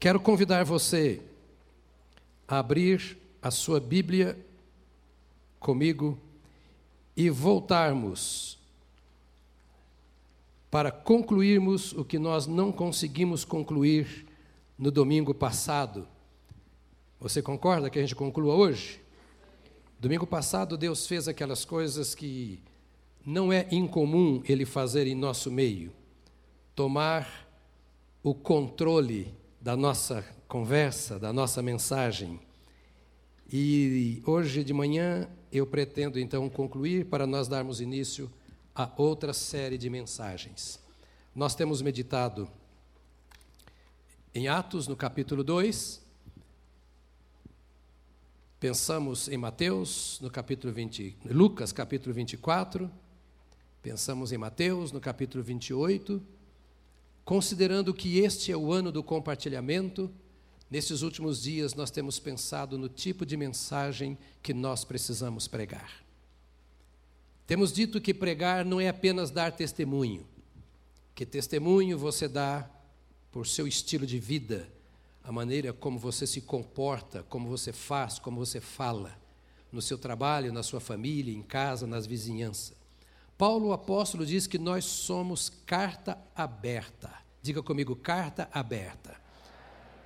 Quero convidar você a abrir a sua Bíblia comigo e voltarmos para concluirmos o que nós não conseguimos concluir no domingo passado. Você concorda que a gente conclua hoje? Domingo passado, Deus fez aquelas coisas que não é incomum Ele fazer em nosso meio: tomar o controle da nossa conversa, da nossa mensagem. E hoje de manhã eu pretendo então concluir para nós darmos início a outra série de mensagens. Nós temos meditado em Atos, no capítulo 2, pensamos em Mateus, no capítulo 20, Lucas, capítulo 24, pensamos em Mateus, no capítulo 28, Considerando que este é o ano do compartilhamento, nesses últimos dias nós temos pensado no tipo de mensagem que nós precisamos pregar. Temos dito que pregar não é apenas dar testemunho, que testemunho você dá por seu estilo de vida, a maneira como você se comporta, como você faz, como você fala, no seu trabalho, na sua família, em casa, nas vizinhanças. Paulo, o apóstolo, diz que nós somos carta aberta. Diga comigo, carta aberta.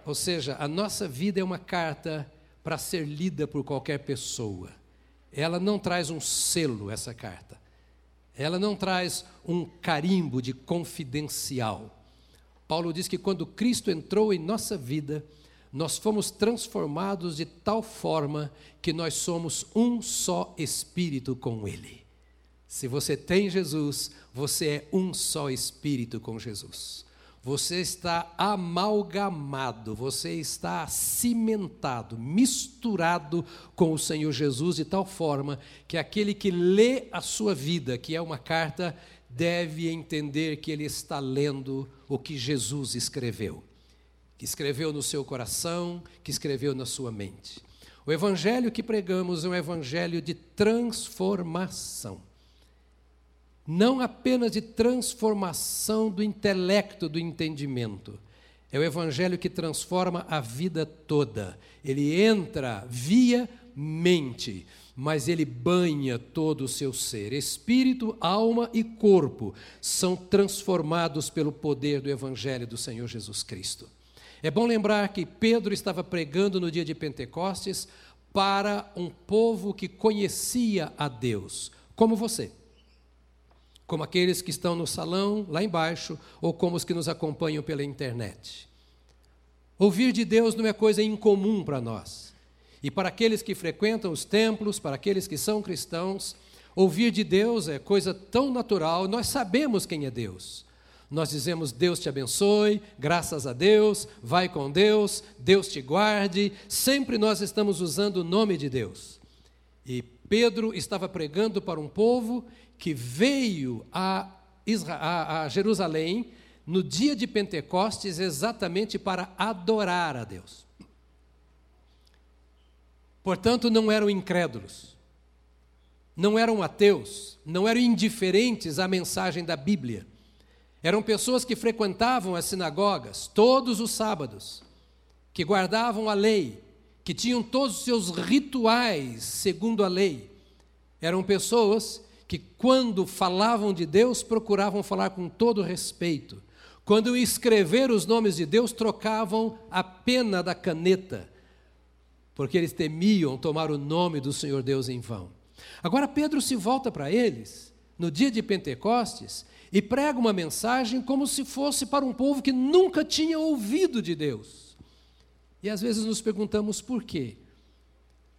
Ou seja, a nossa vida é uma carta para ser lida por qualquer pessoa. Ela não traz um selo, essa carta. Ela não traz um carimbo de confidencial. Paulo diz que quando Cristo entrou em nossa vida, nós fomos transformados de tal forma que nós somos um só espírito com Ele. Se você tem Jesus, você é um só espírito com Jesus. Você está amalgamado, você está cimentado, misturado com o Senhor Jesus de tal forma que aquele que lê a sua vida, que é uma carta, deve entender que ele está lendo o que Jesus escreveu, que escreveu no seu coração, que escreveu na sua mente. O evangelho que pregamos é um evangelho de transformação não apenas de transformação do intelecto, do entendimento. É o evangelho que transforma a vida toda. Ele entra via mente, mas ele banha todo o seu ser. Espírito, alma e corpo são transformados pelo poder do evangelho do Senhor Jesus Cristo. É bom lembrar que Pedro estava pregando no dia de Pentecostes para um povo que conhecia a Deus, como você como aqueles que estão no salão lá embaixo ou como os que nos acompanham pela internet. Ouvir de Deus não é coisa incomum para nós. E para aqueles que frequentam os templos, para aqueles que são cristãos, ouvir de Deus é coisa tão natural, nós sabemos quem é Deus. Nós dizemos Deus te abençoe, graças a Deus, vai com Deus, Deus te guarde, sempre nós estamos usando o nome de Deus. E Pedro estava pregando para um povo que veio a, a, a Jerusalém no dia de Pentecostes exatamente para adorar a Deus. Portanto, não eram incrédulos, não eram ateus, não eram indiferentes à mensagem da Bíblia. Eram pessoas que frequentavam as sinagogas todos os sábados, que guardavam a lei, que tinham todos os seus rituais segundo a lei. Eram pessoas que, quando falavam de Deus, procuravam falar com todo respeito. Quando escrever os nomes de Deus, trocavam a pena da caneta, porque eles temiam tomar o nome do Senhor Deus em vão. Agora, Pedro se volta para eles, no dia de Pentecostes, e prega uma mensagem como se fosse para um povo que nunca tinha ouvido de Deus. E às vezes nos perguntamos por quê.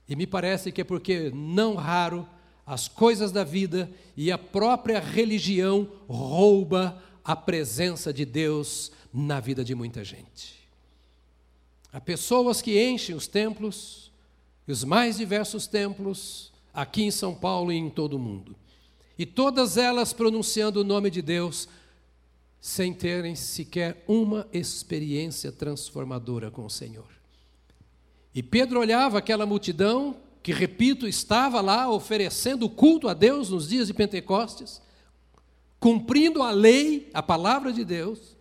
E me parece que é porque, não raro, as coisas da vida e a própria religião rouba a presença de Deus na vida de muita gente. Há pessoas que enchem os templos, os mais diversos templos, aqui em São Paulo e em todo o mundo, e todas elas pronunciando o nome de Deus, sem terem sequer uma experiência transformadora com o Senhor. E Pedro olhava aquela multidão que, repito, estava lá oferecendo culto a Deus nos dias de Pentecostes, cumprindo a lei, a palavra de Deus,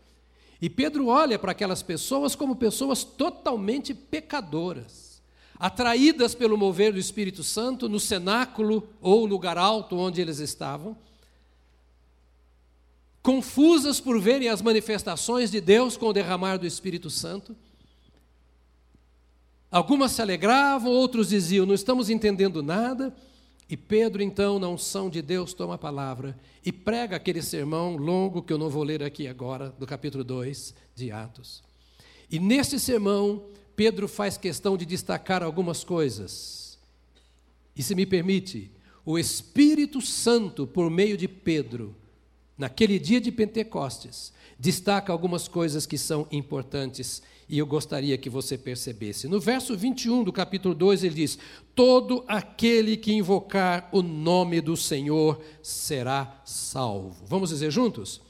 E Pedro olha para aquelas pessoas como pessoas totalmente pecadoras, atraídas pelo mover do Espírito Santo no cenáculo ou lugar alto onde eles estavam, confusas por verem as manifestações de Deus com o derramar do Espírito Santo. Algumas se alegravam, outros diziam: Não estamos entendendo nada. E Pedro, então, na unção de Deus, toma a palavra e prega aquele sermão longo que eu não vou ler aqui agora, do capítulo 2 de Atos. E nesse sermão, Pedro faz questão de destacar algumas coisas. E se me permite, o Espírito Santo, por meio de Pedro, naquele dia de Pentecostes, destaca algumas coisas que são importantes e eu gostaria que você percebesse. No verso 21 do capítulo 2, ele diz: Todo aquele que invocar o nome do Senhor será salvo. Vamos dizer juntos?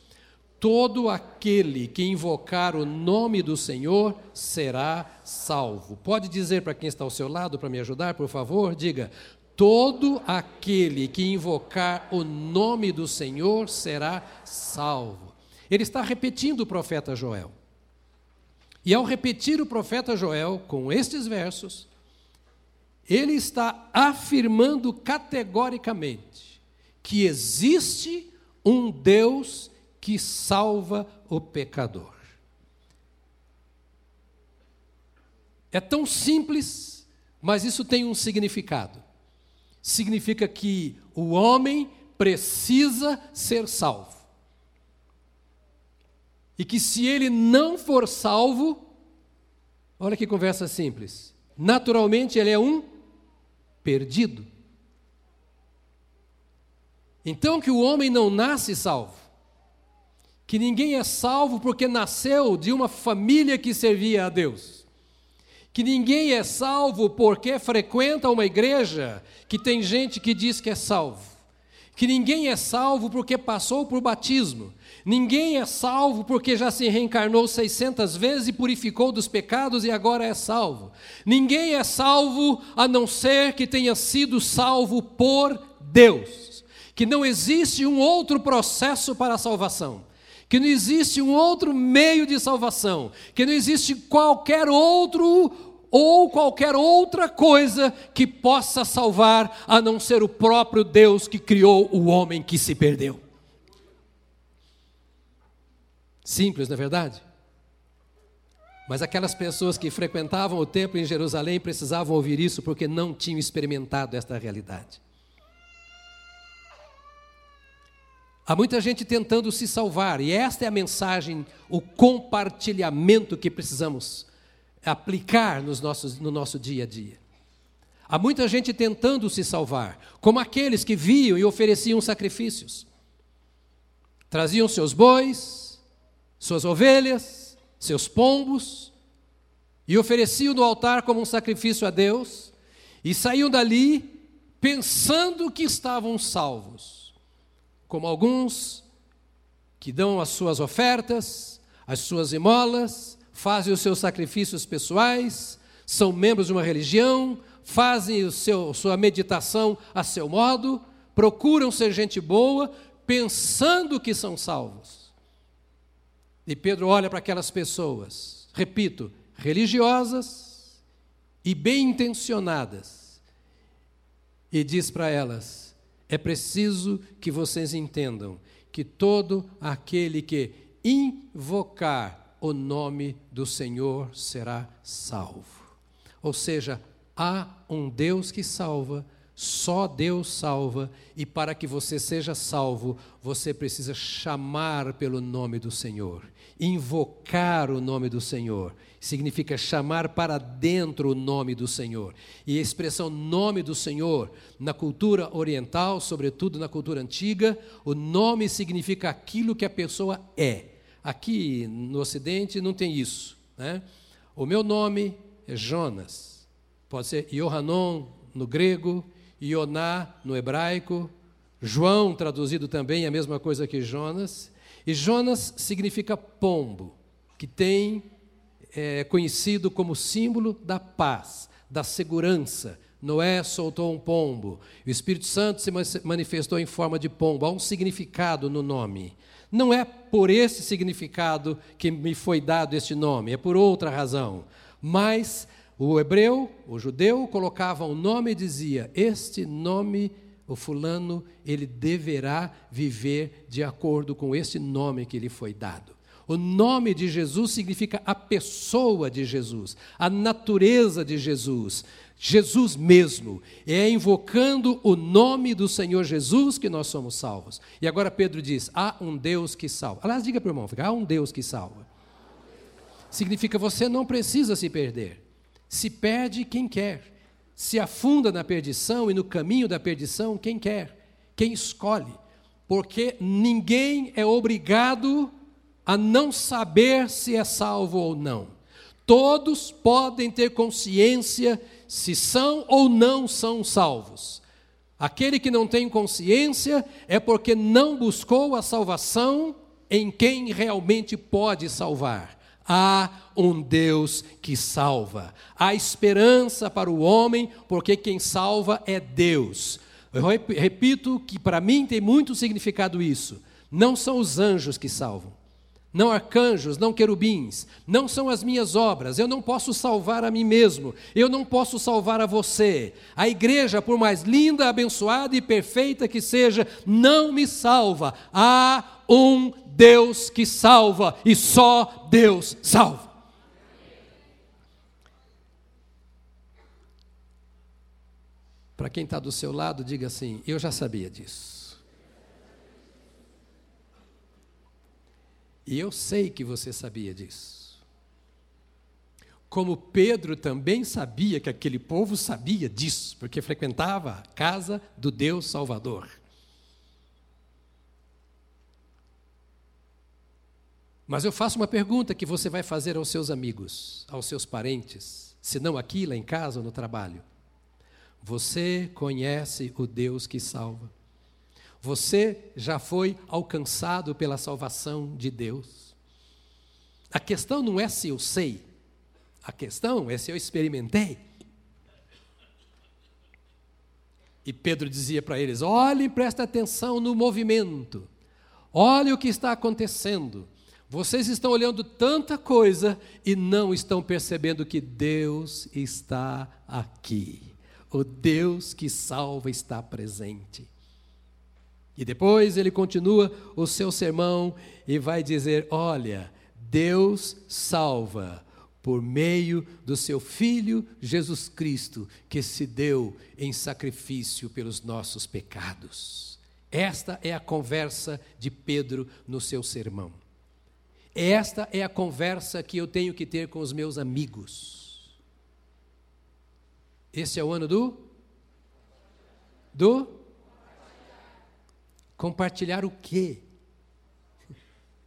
Todo aquele que invocar o nome do Senhor será salvo. Pode dizer para quem está ao seu lado para me ajudar, por favor? Diga: Todo aquele que invocar o nome do Senhor será salvo. Ele está repetindo o profeta Joel. E ao repetir o profeta Joel com estes versos, ele está afirmando categoricamente que existe um Deus que salva o pecador. É tão simples, mas isso tem um significado. Significa que o homem precisa ser salvo e que se ele não for salvo, olha que conversa simples, naturalmente ele é um perdido. Então que o homem não nasce salvo, que ninguém é salvo porque nasceu de uma família que servia a Deus, que ninguém é salvo porque frequenta uma igreja que tem gente que diz que é salvo, que ninguém é salvo porque passou por batismo, Ninguém é salvo porque já se reencarnou 600 vezes e purificou dos pecados e agora é salvo. Ninguém é salvo a não ser que tenha sido salvo por Deus. Que não existe um outro processo para a salvação. Que não existe um outro meio de salvação. Que não existe qualquer outro ou qualquer outra coisa que possa salvar a não ser o próprio Deus que criou o homem que se perdeu. Simples, não é verdade? Mas aquelas pessoas que frequentavam o templo em Jerusalém precisavam ouvir isso porque não tinham experimentado esta realidade. Há muita gente tentando se salvar, e esta é a mensagem, o compartilhamento que precisamos aplicar nos nossos, no nosso dia a dia. Há muita gente tentando se salvar, como aqueles que viam e ofereciam sacrifícios. Traziam seus bois, suas ovelhas, seus pombos, e ofereciam no altar como um sacrifício a Deus, e saíam dali pensando que estavam salvos, como alguns que dão as suas ofertas, as suas esmolas, fazem os seus sacrifícios pessoais, são membros de uma religião, fazem o seu, sua meditação a seu modo, procuram ser gente boa, pensando que são salvos. E Pedro olha para aquelas pessoas, repito, religiosas e bem intencionadas, e diz para elas: é preciso que vocês entendam que todo aquele que invocar o nome do Senhor será salvo. Ou seja, há um Deus que salva, só Deus salva, e para que você seja salvo, você precisa chamar pelo nome do Senhor invocar o nome do Senhor. Significa chamar para dentro o nome do Senhor. E a expressão nome do Senhor, na cultura oriental, sobretudo na cultura antiga, o nome significa aquilo que a pessoa é. Aqui no Ocidente não tem isso. Né? O meu nome é Jonas. Pode ser Yohanon no grego, Ioná no hebraico, João traduzido também é a mesma coisa que Jonas. E Jonas significa pombo, que tem é, conhecido como símbolo da paz, da segurança. Noé soltou um pombo, o Espírito Santo se manifestou em forma de pombo, há um significado no nome. Não é por esse significado que me foi dado este nome, é por outra razão. Mas o hebreu, o judeu, colocava um nome e dizia: Este nome, o fulano, ele deverá viver de acordo com este nome que lhe foi dado. O nome de Jesus significa a pessoa de Jesus, a natureza de Jesus, Jesus mesmo. É invocando o nome do Senhor Jesus que nós somos salvos. E agora Pedro diz: há um Deus que salva. Aliás, diga para o irmão: há um Deus que salva. Significa você não precisa se perder. Se perde quem quer. Se afunda na perdição e no caminho da perdição quem quer, quem escolhe. Porque ninguém é obrigado a não saber se é salvo ou não. Todos podem ter consciência se são ou não são salvos. Aquele que não tem consciência é porque não buscou a salvação em quem realmente pode salvar. Há um Deus que salva. Há esperança para o homem, porque quem salva é Deus. Eu repito que para mim tem muito significado isso. Não são os anjos que salvam não arcanjos, não querubins, não são as minhas obras, eu não posso salvar a mim mesmo, eu não posso salvar a você. A igreja, por mais linda, abençoada e perfeita que seja, não me salva. Há um Deus que salva e só Deus salva. Para quem está do seu lado, diga assim: Eu já sabia disso. E eu sei que você sabia disso. Como Pedro também sabia que aquele povo sabia disso, porque frequentava a casa do Deus Salvador. Mas eu faço uma pergunta que você vai fazer aos seus amigos, aos seus parentes, se não aqui, lá em casa ou no trabalho. Você conhece o Deus que salva? Você já foi alcançado pela salvação de Deus. A questão não é se eu sei, a questão é se eu experimentei. E Pedro dizia para eles: olhem, prestem atenção no movimento, olhem o que está acontecendo. Vocês estão olhando tanta coisa e não estão percebendo que Deus está aqui. O Deus que salva está presente. E depois ele continua o seu sermão e vai dizer: Olha, Deus salva por meio do seu Filho Jesus Cristo, que se deu em sacrifício pelos nossos pecados. Esta é a conversa de Pedro no seu sermão. Esta é a conversa que eu tenho que ter com os meus amigos. Esse é o ano do? Do? Compartilhar o quê?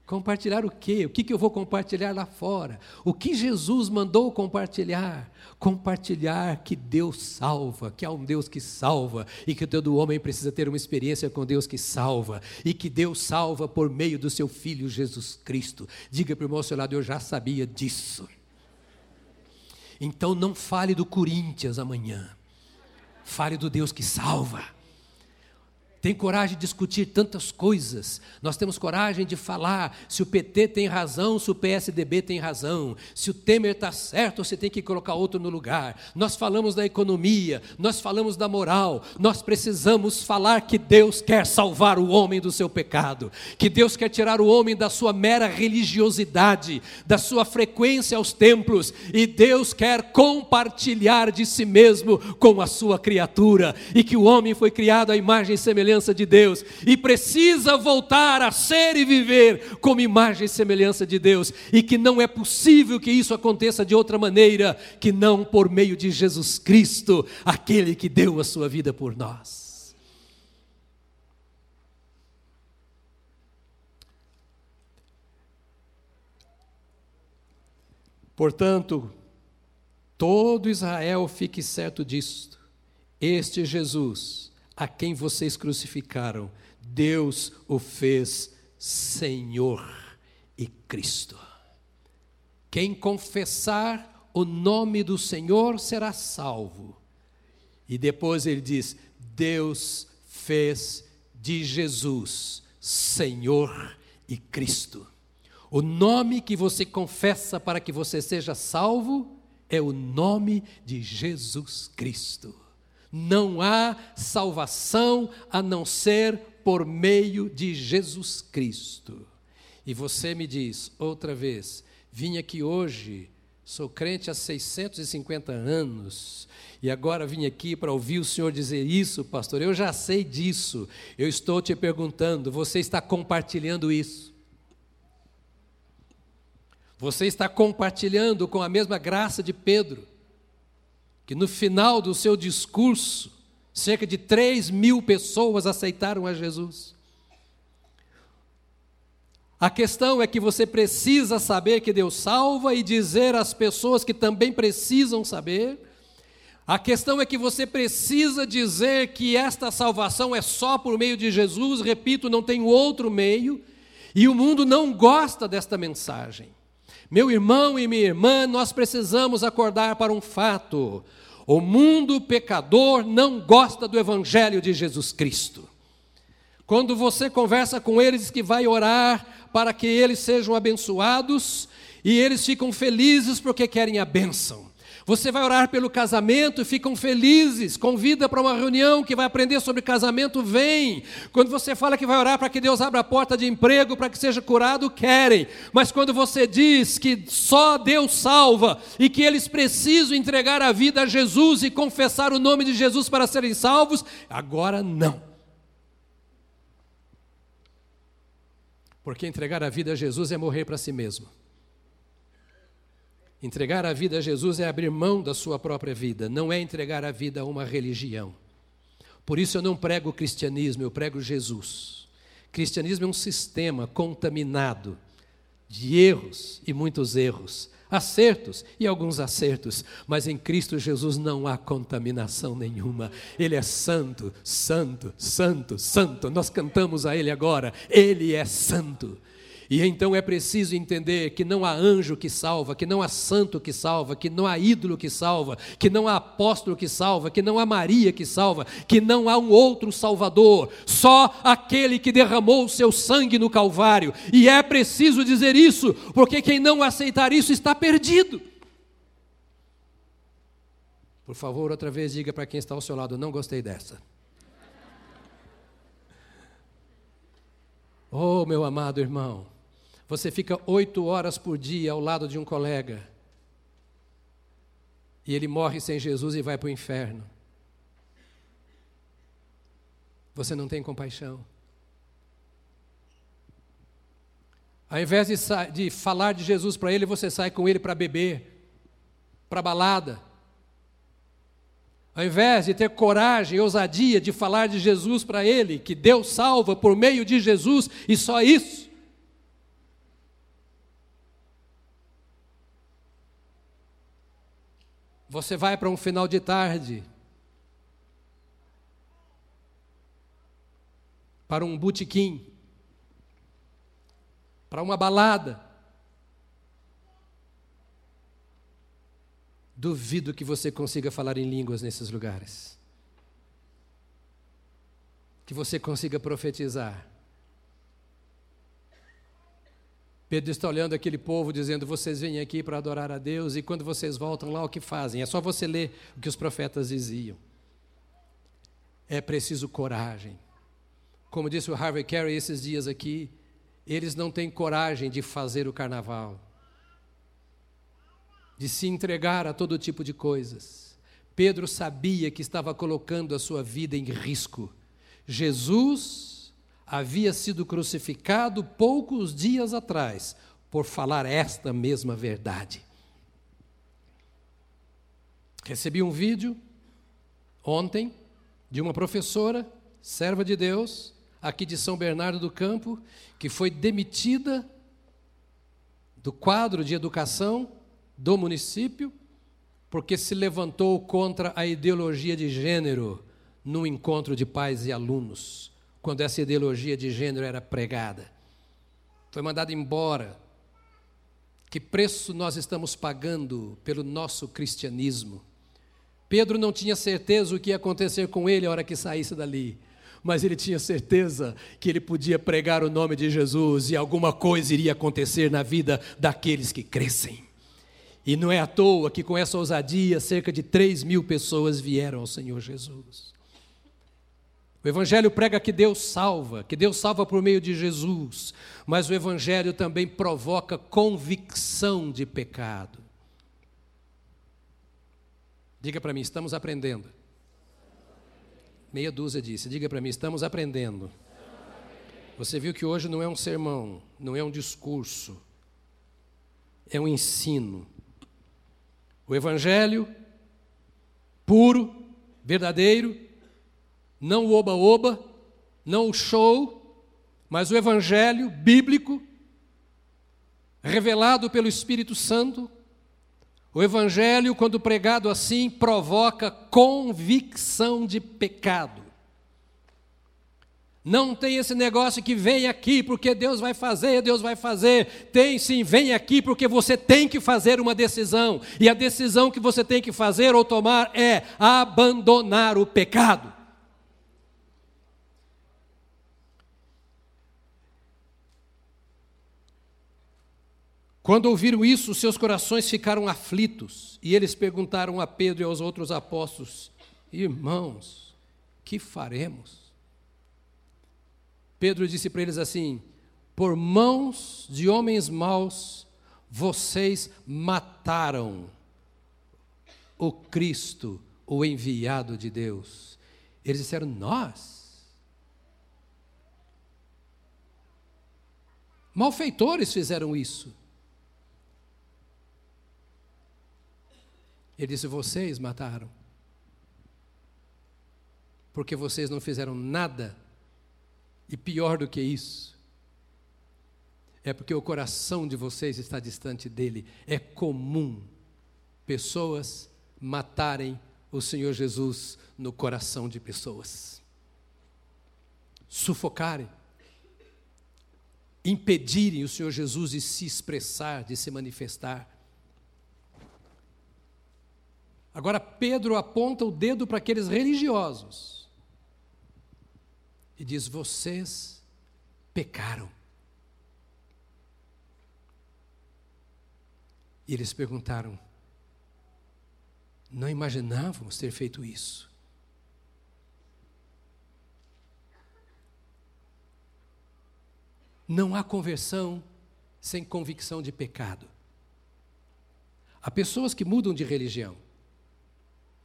Compartilhar o quê? O que, que eu vou compartilhar lá fora? O que Jesus mandou compartilhar? Compartilhar que Deus salva, que há um Deus que salva, e que todo homem precisa ter uma experiência com Deus que salva, e que Deus salva por meio do seu Filho Jesus Cristo. Diga para o irmão seu lado, eu já sabia disso. Então não fale do Corinthians amanhã, fale do Deus que salva tem coragem de discutir tantas coisas. Nós temos coragem de falar se o PT tem razão, se o PSDB tem razão, se o Temer está certo ou se tem que colocar outro no lugar. Nós falamos da economia, nós falamos da moral. Nós precisamos falar que Deus quer salvar o homem do seu pecado, que Deus quer tirar o homem da sua mera religiosidade, da sua frequência aos templos, e Deus quer compartilhar de si mesmo com a sua criatura, e que o homem foi criado à imagem e semelhança semelhança de Deus e precisa voltar a ser e viver como imagem e semelhança de Deus, e que não é possível que isso aconteça de outra maneira que não por meio de Jesus Cristo, aquele que deu a sua vida por nós. Portanto, todo Israel fique certo disto: este Jesus a quem vocês crucificaram, Deus o fez Senhor e Cristo. Quem confessar o nome do Senhor será salvo. E depois ele diz: Deus fez de Jesus Senhor e Cristo. O nome que você confessa para que você seja salvo é o nome de Jesus Cristo. Não há salvação a não ser por meio de Jesus Cristo. E você me diz, outra vez, vim aqui hoje, sou crente há 650 anos, e agora vim aqui para ouvir o senhor dizer isso, pastor. Eu já sei disso. Eu estou te perguntando, você está compartilhando isso? Você está compartilhando com a mesma graça de Pedro, que no final do seu discurso, cerca de 3 mil pessoas aceitaram a Jesus. A questão é que você precisa saber que Deus salva e dizer às pessoas que também precisam saber. A questão é que você precisa dizer que esta salvação é só por meio de Jesus, repito, não tem outro meio, e o mundo não gosta desta mensagem. Meu irmão e minha irmã, nós precisamos acordar para um fato: o mundo pecador não gosta do Evangelho de Jesus Cristo. Quando você conversa com eles que vai orar para que eles sejam abençoados, e eles ficam felizes porque querem a bênção. Você vai orar pelo casamento ficam felizes. Convida para uma reunião que vai aprender sobre casamento, vem. Quando você fala que vai orar para que Deus abra a porta de emprego, para que seja curado, querem. Mas quando você diz que só Deus salva e que eles precisam entregar a vida a Jesus e confessar o nome de Jesus para serem salvos, agora não. Porque entregar a vida a Jesus é morrer para si mesmo. Entregar a vida a Jesus é abrir mão da sua própria vida, não é entregar a vida a uma religião. Por isso eu não prego o cristianismo, eu prego Jesus. Cristianismo é um sistema contaminado de erros e muitos erros, acertos e alguns acertos, mas em Cristo Jesus não há contaminação nenhuma. Ele é santo, santo, santo, santo. Nós cantamos a Ele agora, Ele é santo. E então é preciso entender que não há anjo que salva, que não há santo que salva, que não há ídolo que salva, que não há apóstolo que salva, que não há Maria que salva, que não há um outro Salvador, só aquele que derramou o seu sangue no Calvário. E é preciso dizer isso, porque quem não aceitar isso está perdido. Por favor, outra vez diga para quem está ao seu lado: não gostei dessa. Oh, meu amado irmão, você fica oito horas por dia ao lado de um colega. E ele morre sem Jesus e vai para o inferno. Você não tem compaixão. Ao invés de, de falar de Jesus para ele, você sai com ele para beber, para balada. Ao invés de ter coragem e ousadia de falar de Jesus para ele, que Deus salva por meio de Jesus e só isso, Você vai para um final de tarde, para um botequim, para uma balada. Duvido que você consiga falar em línguas nesses lugares. Que você consiga profetizar. Pedro está olhando aquele povo dizendo: Vocês vêm aqui para adorar a Deus, e quando vocês voltam lá, o que fazem? É só você ler o que os profetas diziam. É preciso coragem. Como disse o Harvey Carey esses dias aqui, eles não têm coragem de fazer o carnaval, de se entregar a todo tipo de coisas. Pedro sabia que estava colocando a sua vida em risco. Jesus havia sido crucificado poucos dias atrás por falar esta mesma verdade. Recebi um vídeo ontem de uma professora, serva de Deus, aqui de São Bernardo do Campo, que foi demitida do quadro de educação do município porque se levantou contra a ideologia de gênero num encontro de pais e alunos quando essa ideologia de gênero era pregada. Foi mandado embora. Que preço nós estamos pagando pelo nosso cristianismo? Pedro não tinha certeza o que ia acontecer com ele a hora que saísse dali. mas ele tinha certeza que ele podia pregar o nome de Jesus e alguma coisa iria acontecer na vida daqueles que crescem. E não é à toa que com essa ousadia cerca de 3 mil pessoas vieram ao Senhor Jesus. O Evangelho prega que Deus salva, que Deus salva por meio de Jesus, mas o Evangelho também provoca convicção de pecado. Diga para mim, estamos aprendendo. Meia dúzia disse, diga para mim, estamos aprendendo. Você viu que hoje não é um sermão, não é um discurso, é um ensino. O Evangelho puro, verdadeiro, não o oba-oba, não o show, mas o Evangelho bíblico, revelado pelo Espírito Santo. O Evangelho, quando pregado assim, provoca convicção de pecado. Não tem esse negócio que vem aqui porque Deus vai fazer, Deus vai fazer. Tem sim, vem aqui porque você tem que fazer uma decisão. E a decisão que você tem que fazer ou tomar é abandonar o pecado. Quando ouviram isso, seus corações ficaram aflitos e eles perguntaram a Pedro e aos outros apóstolos: Irmãos, que faremos? Pedro disse para eles assim: Por mãos de homens maus, vocês mataram o Cristo, o enviado de Deus. Eles disseram: Nós. Malfeitores fizeram isso. Ele disse: Vocês mataram. Porque vocês não fizeram nada e pior do que isso, é porque o coração de vocês está distante dele. É comum pessoas matarem o Senhor Jesus no coração de pessoas, sufocarem, impedirem o Senhor Jesus de se expressar, de se manifestar. Agora, Pedro aponta o dedo para aqueles religiosos e diz: Vocês pecaram. E eles perguntaram: Não imaginávamos ter feito isso. Não há conversão sem convicção de pecado. Há pessoas que mudam de religião,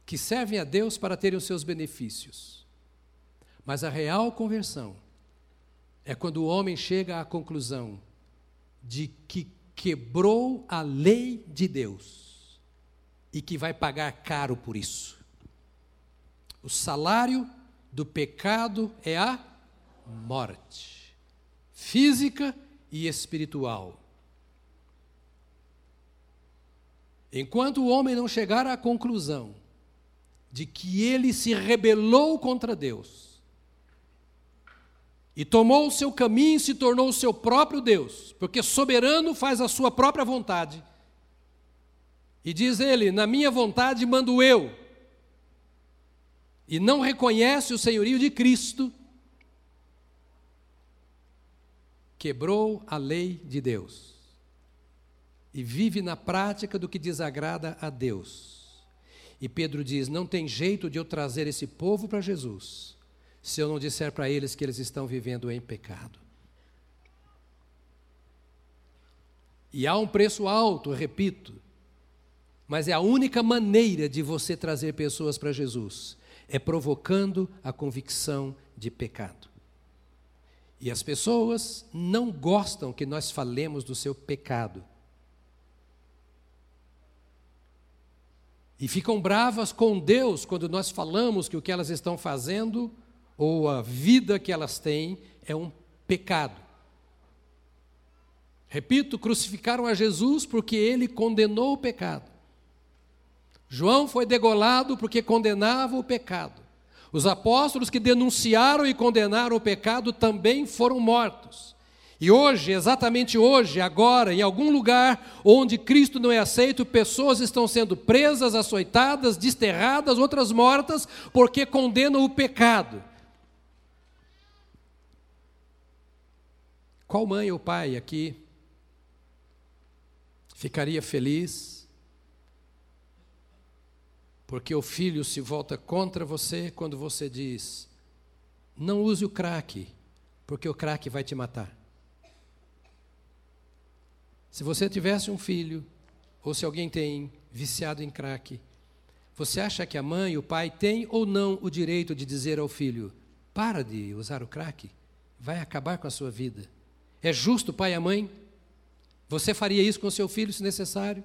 que servem a Deus para terem os seus benefícios. Mas a real conversão é quando o homem chega à conclusão de que quebrou a lei de Deus e que vai pagar caro por isso. O salário do pecado é a morte, física e espiritual. Enquanto o homem não chegar à conclusão de que ele se rebelou contra Deus, e tomou o seu caminho e se tornou o seu próprio Deus, porque soberano faz a sua própria vontade. E diz ele: Na minha vontade mando eu. E não reconhece o senhorio de Cristo, quebrou a lei de Deus e vive na prática do que desagrada a Deus. E Pedro diz: Não tem jeito de eu trazer esse povo para Jesus se eu não disser para eles que eles estão vivendo em pecado. E há um preço alto, repito, mas é a única maneira de você trazer pessoas para Jesus é provocando a convicção de pecado. E as pessoas não gostam que nós falemos do seu pecado. E ficam bravas com Deus quando nós falamos que o que elas estão fazendo ou a vida que elas têm é um pecado. Repito, crucificaram a Jesus porque ele condenou o pecado. João foi degolado porque condenava o pecado. Os apóstolos que denunciaram e condenaram o pecado também foram mortos. E hoje, exatamente hoje, agora, em algum lugar onde Cristo não é aceito, pessoas estão sendo presas, açoitadas, desterradas, outras mortas, porque condenam o pecado. Qual mãe ou pai aqui ficaria feliz porque o filho se volta contra você quando você diz: não use o crack, porque o crack vai te matar? Se você tivesse um filho, ou se alguém tem viciado em crack, você acha que a mãe e o pai têm ou não o direito de dizer ao filho: para de usar o crack, vai acabar com a sua vida? É justo o pai e a mãe? Você faria isso com seu filho se necessário?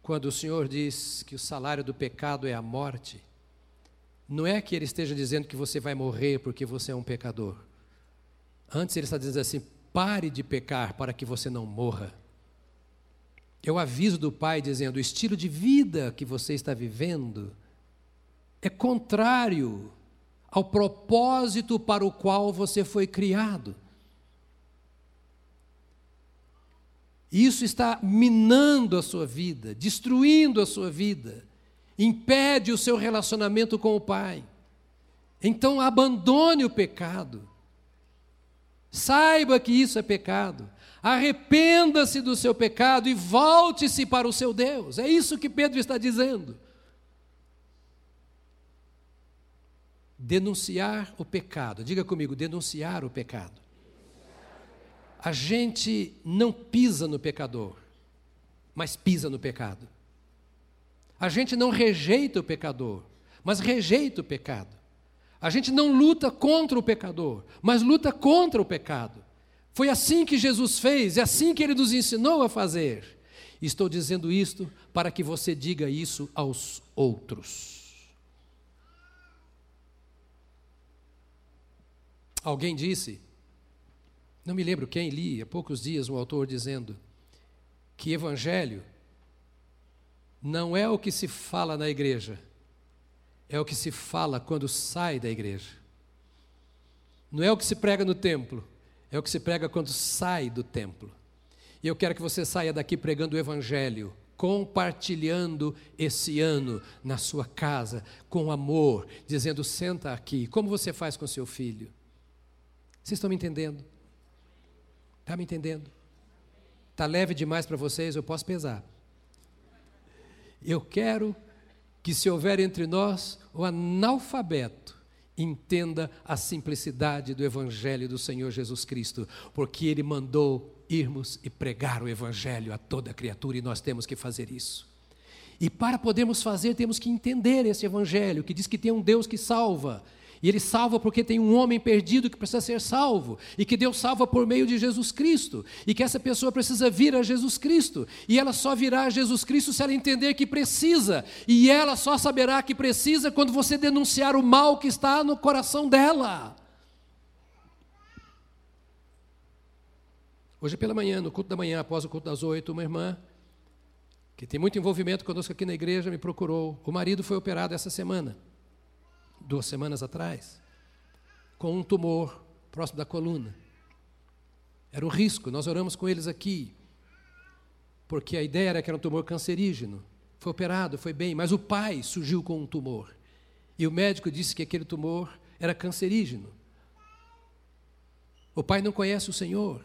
Quando o Senhor diz que o salário do pecado é a morte, não é que ele esteja dizendo que você vai morrer porque você é um pecador. Antes ele está dizendo assim: pare de pecar para que você não morra. O aviso do Pai dizendo: o estilo de vida que você está vivendo é contrário ao propósito para o qual você foi criado. Isso está minando a sua vida, destruindo a sua vida, impede o seu relacionamento com o Pai. Então abandone o pecado. Saiba que isso é pecado. Arrependa-se do seu pecado e volte-se para o seu Deus. É isso que Pedro está dizendo. Denunciar o pecado. Diga comigo, denunciar o pecado. A gente não pisa no pecador, mas pisa no pecado. A gente não rejeita o pecador, mas rejeita o pecado. A gente não luta contra o pecador, mas luta contra o pecado. Foi assim que Jesus fez, é assim que ele nos ensinou a fazer. Estou dizendo isto para que você diga isso aos outros. Alguém disse, não me lembro quem li, há poucos dias, um autor dizendo que evangelho não é o que se fala na igreja, é o que se fala quando sai da igreja. Não é o que se prega no templo, é o que se prega quando sai do templo. E eu quero que você saia daqui pregando o Evangelho, compartilhando esse ano na sua casa, com amor, dizendo: senta aqui. Como você faz com seu filho? Vocês estão me entendendo? Está me entendendo? Está leve demais para vocês? Eu posso pesar. Eu quero que, se houver entre nós o analfabeto, entenda a simplicidade do Evangelho do Senhor Jesus Cristo, porque Ele mandou irmos e pregar o Evangelho a toda criatura e nós temos que fazer isso. E para podermos fazer, temos que entender esse Evangelho, que diz que tem um Deus que salva, e ele salva porque tem um homem perdido que precisa ser salvo. E que Deus salva por meio de Jesus Cristo. E que essa pessoa precisa vir a Jesus Cristo. E ela só virá a Jesus Cristo se ela entender que precisa. E ela só saberá que precisa quando você denunciar o mal que está no coração dela. Hoje pela manhã, no culto da manhã, após o culto das oito, uma irmã que tem muito envolvimento conosco aqui na igreja me procurou. O marido foi operado essa semana duas semanas atrás, com um tumor próximo da coluna. Era um risco, nós oramos com eles aqui, porque a ideia era que era um tumor cancerígeno. Foi operado, foi bem, mas o pai surgiu com um tumor. E o médico disse que aquele tumor era cancerígeno. O pai não conhece o Senhor.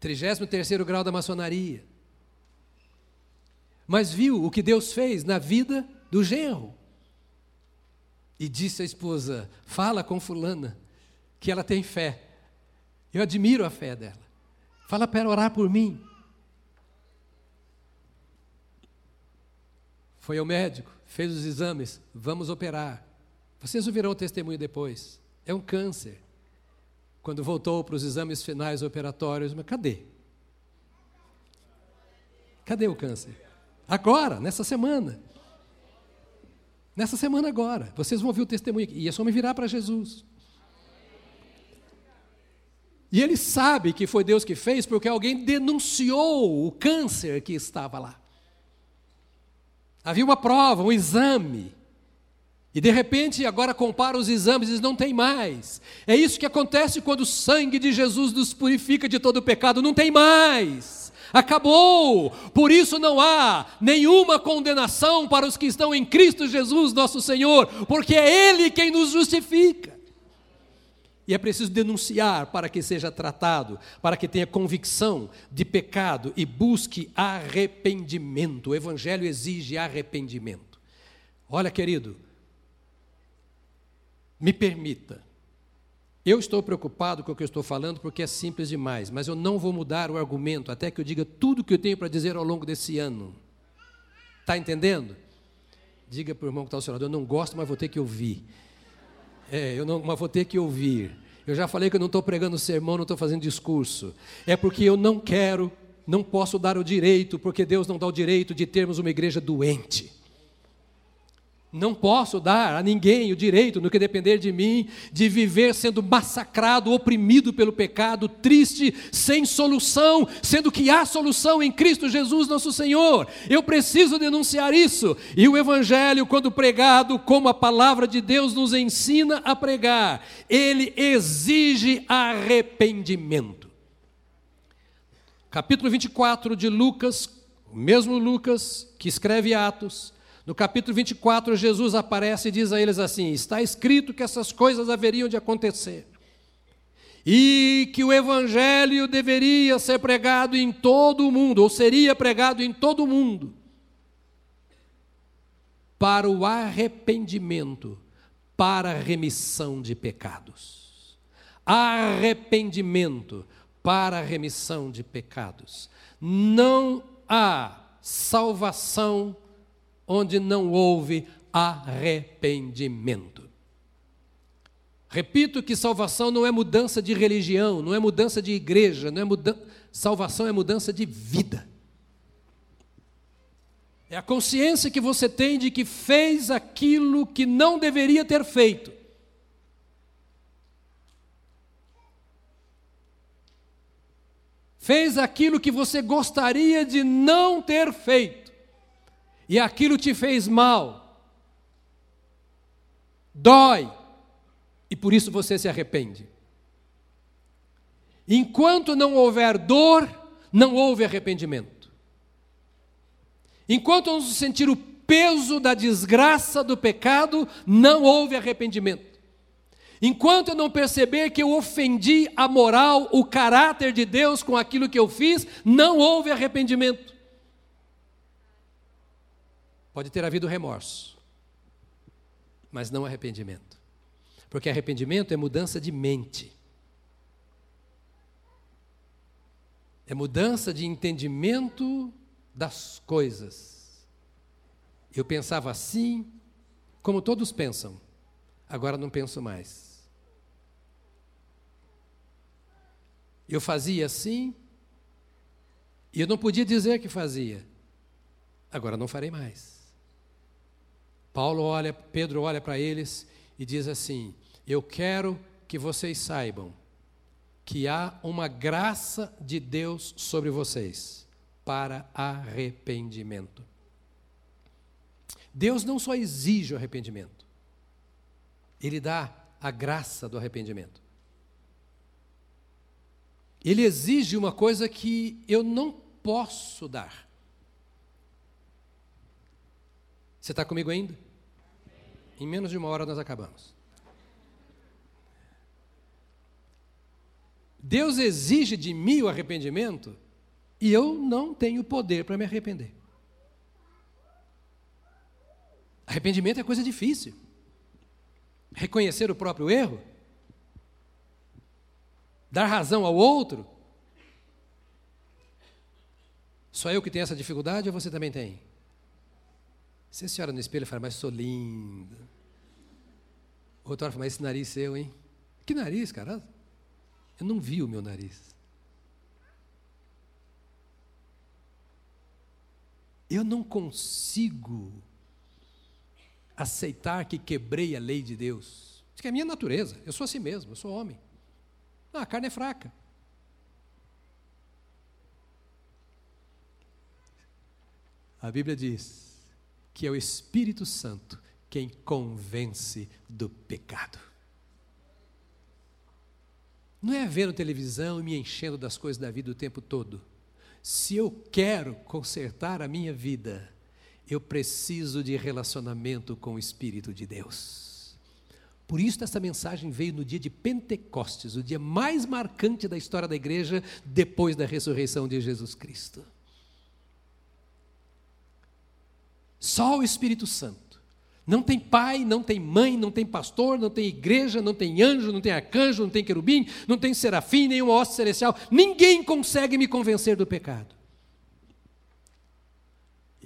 33 grau da maçonaria. Mas viu o que Deus fez na vida do genro. E disse à esposa: Fala com Fulana, que ela tem fé. Eu admiro a fé dela. Fala para orar por mim. Foi ao médico, fez os exames, vamos operar. Vocês ouvirão o testemunho depois. É um câncer. Quando voltou para os exames finais operatórios, mas cadê? Cadê o câncer? Agora, nessa semana. Nessa semana agora. Vocês vão ouvir o testemunho. E só me virar para Jesus. E ele sabe que foi Deus que fez porque alguém denunciou o câncer que estava lá. Havia uma prova, um exame. E de repente agora compara os exames e diz: não tem mais. É isso que acontece quando o sangue de Jesus nos purifica de todo o pecado. Não tem mais acabou. Por isso não há nenhuma condenação para os que estão em Cristo Jesus, nosso Senhor, porque é Ele quem nos justifica. E é preciso denunciar para que seja tratado, para que tenha convicção de pecado e busque arrependimento. O Evangelho exige arrependimento. Olha, querido, me permita. Eu estou preocupado com o que eu estou falando porque é simples demais, mas eu não vou mudar o argumento até que eu diga tudo o que eu tenho para dizer ao longo desse ano. Está entendendo? Diga para o irmão que está ao seu lado: eu não gosto, mas vou ter que ouvir. É, eu não, mas vou ter que ouvir. Eu já falei que eu não estou pregando sermão, não estou fazendo discurso. É porque eu não quero, não posso dar o direito, porque Deus não dá o direito de termos uma igreja doente. Não posso dar a ninguém o direito, no que depender de mim, de viver sendo massacrado, oprimido pelo pecado, triste, sem solução, sendo que há solução em Cristo Jesus, nosso Senhor. Eu preciso denunciar isso. E o Evangelho, quando pregado, como a palavra de Deus nos ensina a pregar, ele exige arrependimento. Capítulo 24 de Lucas, o mesmo Lucas que escreve Atos no capítulo 24, Jesus aparece e diz a eles assim: Está escrito que essas coisas haveriam de acontecer, e que o evangelho deveria ser pregado em todo o mundo, ou seria pregado em todo o mundo, para o arrependimento, para a remissão de pecados. Arrependimento para a remissão de pecados. Não há salvação onde não houve arrependimento. Repito que salvação não é mudança de religião, não é mudança de igreja, não é muda... salvação é mudança de vida. É a consciência que você tem de que fez aquilo que não deveria ter feito. Fez aquilo que você gostaria de não ter feito e aquilo te fez mal, dói, e por isso você se arrepende. Enquanto não houver dor, não houve arrependimento. Enquanto não sentir o peso da desgraça do pecado, não houve arrependimento. Enquanto eu não perceber que eu ofendi a moral, o caráter de Deus com aquilo que eu fiz, não houve arrependimento. Pode ter havido remorso, mas não arrependimento. Porque arrependimento é mudança de mente. É mudança de entendimento das coisas. Eu pensava assim, como todos pensam, agora não penso mais. Eu fazia assim, e eu não podia dizer que fazia, agora não farei mais. Paulo olha, Pedro olha para eles e diz assim: Eu quero que vocês saibam que há uma graça de Deus sobre vocês para arrependimento. Deus não só exige o arrependimento, Ele dá a graça do arrependimento. Ele exige uma coisa que eu não posso dar. Você está comigo ainda? Em menos de uma hora nós acabamos. Deus exige de mim o arrependimento e eu não tenho poder para me arrepender. Arrependimento é coisa difícil. Reconhecer o próprio erro, dar razão ao outro. Só eu que tenho essa dificuldade ou você também tem? Você se olha no espelho e fala, mas sou linda. Outra hora fala, mas esse nariz seu, hein? Que nariz, cara? Eu não vi o meu nariz. Eu não consigo aceitar que quebrei a lei de Deus. Isso que é a minha natureza. Eu sou assim mesmo, eu sou homem. Ah, a carne é fraca. A Bíblia diz: que é o Espírito Santo quem convence do pecado. Não é vendo televisão e me enchendo das coisas da vida o tempo todo. Se eu quero consertar a minha vida, eu preciso de relacionamento com o Espírito de Deus. Por isso, essa mensagem veio no dia de Pentecostes, o dia mais marcante da história da igreja depois da ressurreição de Jesus Cristo. Só o Espírito Santo. Não tem pai, não tem mãe, não tem pastor, não tem igreja, não tem anjo, não tem arcanjo, não tem querubim, não tem serafim, nenhum hoste celestial. Ninguém consegue me convencer do pecado.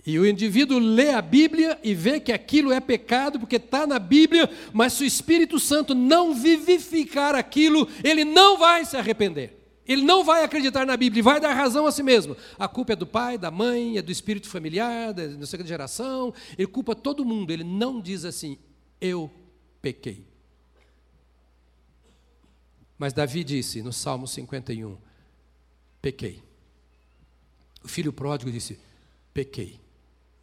E o indivíduo lê a Bíblia e vê que aquilo é pecado, porque está na Bíblia, mas se o Espírito Santo não vivificar aquilo, ele não vai se arrepender. Ele não vai acreditar na Bíblia, vai dar razão a si mesmo. A culpa é do pai, da mãe, é do espírito familiar, da que geração. Ele culpa todo mundo. Ele não diz assim: eu pequei. Mas Davi disse no Salmo 51: pequei. O filho pródigo disse: pequei.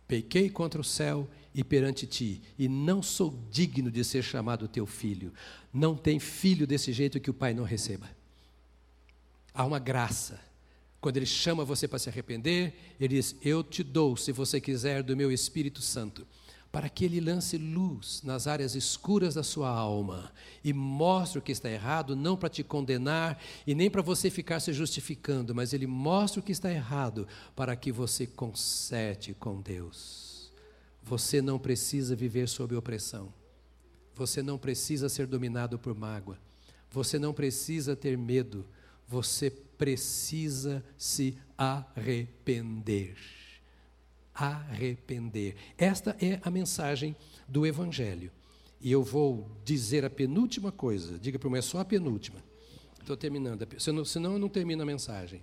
Pequei contra o céu e perante ti, e não sou digno de ser chamado teu filho. Não tem filho desse jeito que o pai não receba. Há uma graça. Quando ele chama você para se arrepender, ele diz: Eu te dou, se você quiser, do meu Espírito Santo, para que ele lance luz nas áreas escuras da sua alma e mostre o que está errado, não para te condenar e nem para você ficar se justificando, mas ele mostra o que está errado para que você conserte com Deus. Você não precisa viver sob opressão. Você não precisa ser dominado por mágoa. Você não precisa ter medo. Você precisa se arrepender arrepender. Esta é a mensagem do Evangelho. E eu vou dizer a penúltima coisa. Diga para mim, é só a penúltima. Estou terminando. Senão, senão eu não termino a mensagem.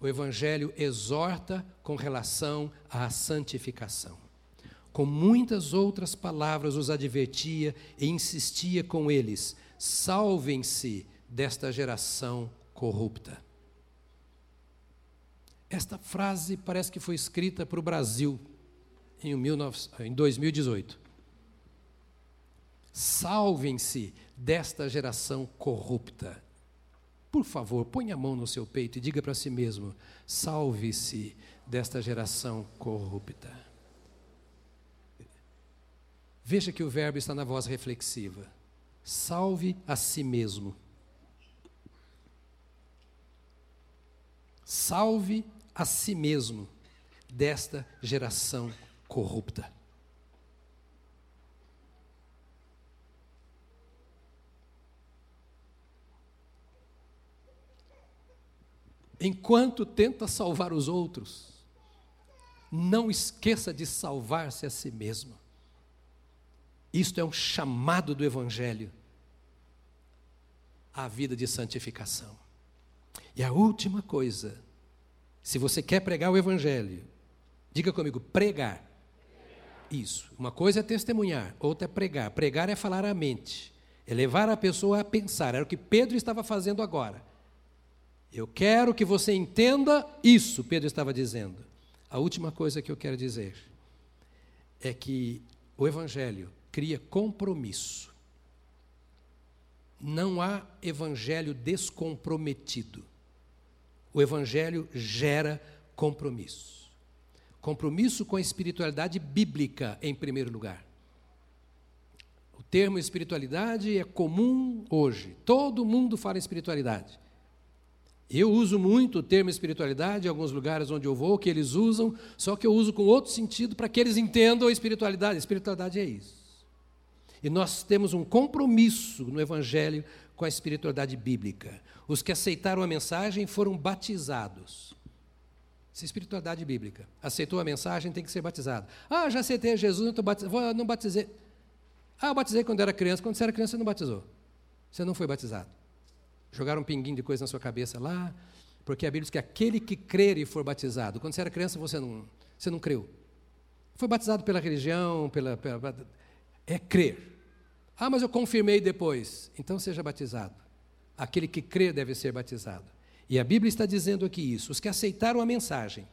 O Evangelho exorta com relação à santificação. Com muitas outras palavras, os advertia e insistia com eles: salvem-se desta geração corrupta. Esta frase parece que foi escrita para o Brasil em, 19, em 2018. Salvem-se desta geração corrupta. Por favor, ponha a mão no seu peito e diga para si mesmo: salve-se desta geração corrupta. Veja que o verbo está na voz reflexiva. Salve a si mesmo. Salve a si mesmo desta geração corrupta. Enquanto tenta salvar os outros, não esqueça de salvar-se a si mesmo. Isto é um chamado do Evangelho à vida de santificação. E a última coisa se você quer pregar o Evangelho, diga comigo, pregar. Isso. Uma coisa é testemunhar, outra é pregar. Pregar é falar à mente, é levar a pessoa a pensar. Era o que Pedro estava fazendo agora. Eu quero que você entenda isso, Pedro estava dizendo. A última coisa que eu quero dizer é que o Evangelho cria compromisso. Não há evangelho descomprometido o Evangelho gera compromisso. Compromisso com a espiritualidade bíblica, em primeiro lugar. O termo espiritualidade é comum hoje. Todo mundo fala em espiritualidade. Eu uso muito o termo espiritualidade em alguns lugares onde eu vou, que eles usam, só que eu uso com outro sentido para que eles entendam a espiritualidade. Espiritualidade é isso. E nós temos um compromisso no Evangelho com a espiritualidade bíblica. Os que aceitaram a mensagem foram batizados. Isso é espiritualidade bíblica. Aceitou a mensagem, tem que ser batizado. Ah, já aceitei Jesus, não, batiz... não batizei. Ah, eu batizei quando era criança. Quando você era criança, você não batizou. Você não foi batizado. Jogaram um pinguinho de coisa na sua cabeça lá, porque a Bíblia diz que aquele que crer e for batizado, quando você era criança, você não, você não creu. Foi batizado pela religião, pela, pela. É crer. Ah, mas eu confirmei depois. Então seja batizado. Aquele que crê deve ser batizado. E a Bíblia está dizendo aqui isso. Os que aceitaram a mensagem.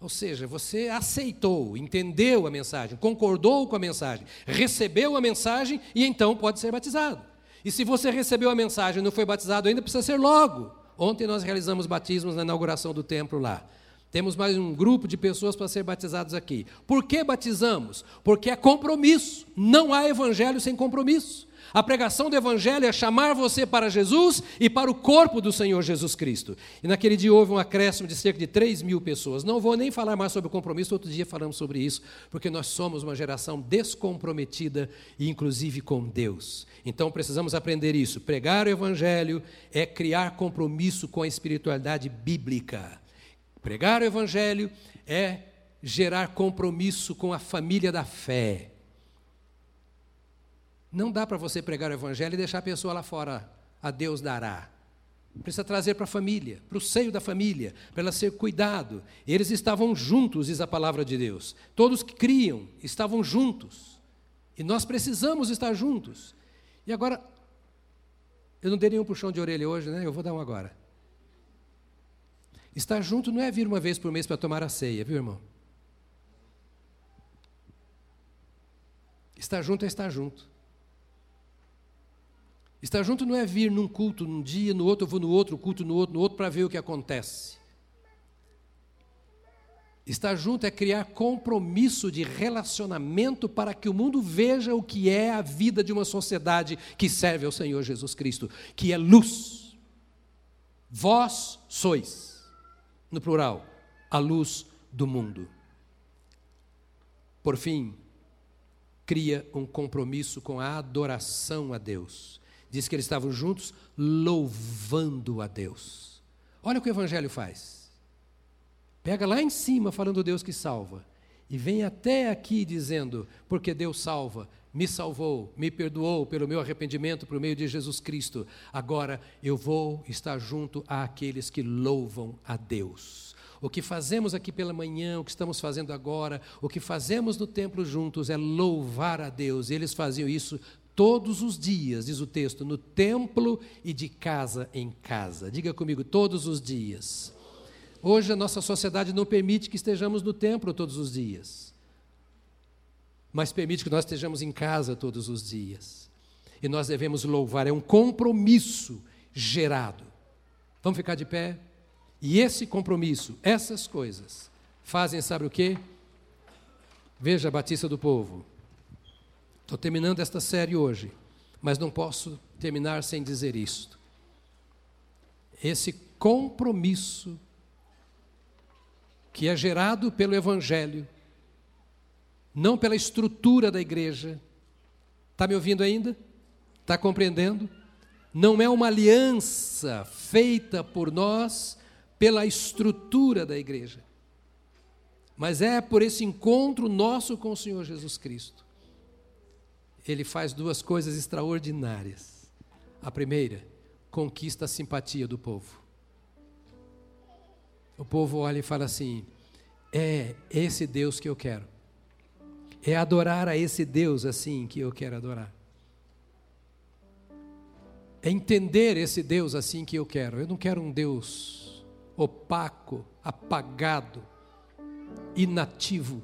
Ou seja, você aceitou, entendeu a mensagem, concordou com a mensagem, recebeu a mensagem e então pode ser batizado. E se você recebeu a mensagem e não foi batizado ainda, precisa ser logo. Ontem nós realizamos batismos na inauguração do templo lá. Temos mais um grupo de pessoas para ser batizados aqui. Por que batizamos? Porque é compromisso. Não há evangelho sem compromisso. A pregação do Evangelho é chamar você para Jesus e para o corpo do Senhor Jesus Cristo. E naquele dia houve um acréscimo de cerca de 3 mil pessoas. Não vou nem falar mais sobre o compromisso, outro dia falamos sobre isso, porque nós somos uma geração descomprometida, inclusive com Deus. Então precisamos aprender isso. Pregar o Evangelho é criar compromisso com a espiritualidade bíblica. Pregar o Evangelho é gerar compromisso com a família da fé. Não dá para você pregar o evangelho e deixar a pessoa lá fora, a Deus dará. Precisa trazer para a família, para o seio da família, para ela ser cuidado. Eles estavam juntos, diz a palavra de Deus. Todos que criam estavam juntos. E nós precisamos estar juntos. E agora, eu não dei nenhum puxão de orelha hoje, né? Eu vou dar um agora. Estar junto não é vir uma vez por mês para tomar a ceia, viu, irmão? Estar junto é estar junto. Estar junto não é vir num culto num dia, no outro eu vou no outro, culto no outro, no outro para ver o que acontece. Estar junto é criar compromisso de relacionamento para que o mundo veja o que é a vida de uma sociedade que serve ao Senhor Jesus Cristo, que é luz. Vós sois, no plural, a luz do mundo. Por fim, cria um compromisso com a adoração a Deus. Diz que eles estavam juntos louvando a Deus. Olha o que o Evangelho faz. Pega lá em cima falando Deus que salva. E vem até aqui dizendo, porque Deus salva, me salvou, me perdoou pelo meu arrependimento por meio de Jesus Cristo. Agora eu vou estar junto àqueles que louvam a Deus. O que fazemos aqui pela manhã, o que estamos fazendo agora, o que fazemos no templo juntos é louvar a Deus. E eles faziam isso todos os dias, diz o texto, no templo e de casa em casa. Diga comigo, todos os dias. Hoje a nossa sociedade não permite que estejamos no templo todos os dias, mas permite que nós estejamos em casa todos os dias. E nós devemos louvar, é um compromisso gerado. Vamos ficar de pé? E esse compromisso, essas coisas, fazem, sabe o quê? Veja a Batista do Povo. Estou terminando esta série hoje, mas não posso terminar sem dizer isto. Esse compromisso que é gerado pelo Evangelho, não pela estrutura da igreja. Está me ouvindo ainda? Está compreendendo? Não é uma aliança feita por nós pela estrutura da igreja, mas é por esse encontro nosso com o Senhor Jesus Cristo ele faz duas coisas extraordinárias. A primeira, conquista a simpatia do povo. O povo olha e fala assim: é esse Deus que eu quero. É adorar a esse Deus assim que eu quero adorar. É entender esse Deus assim que eu quero. Eu não quero um Deus opaco, apagado, inativo.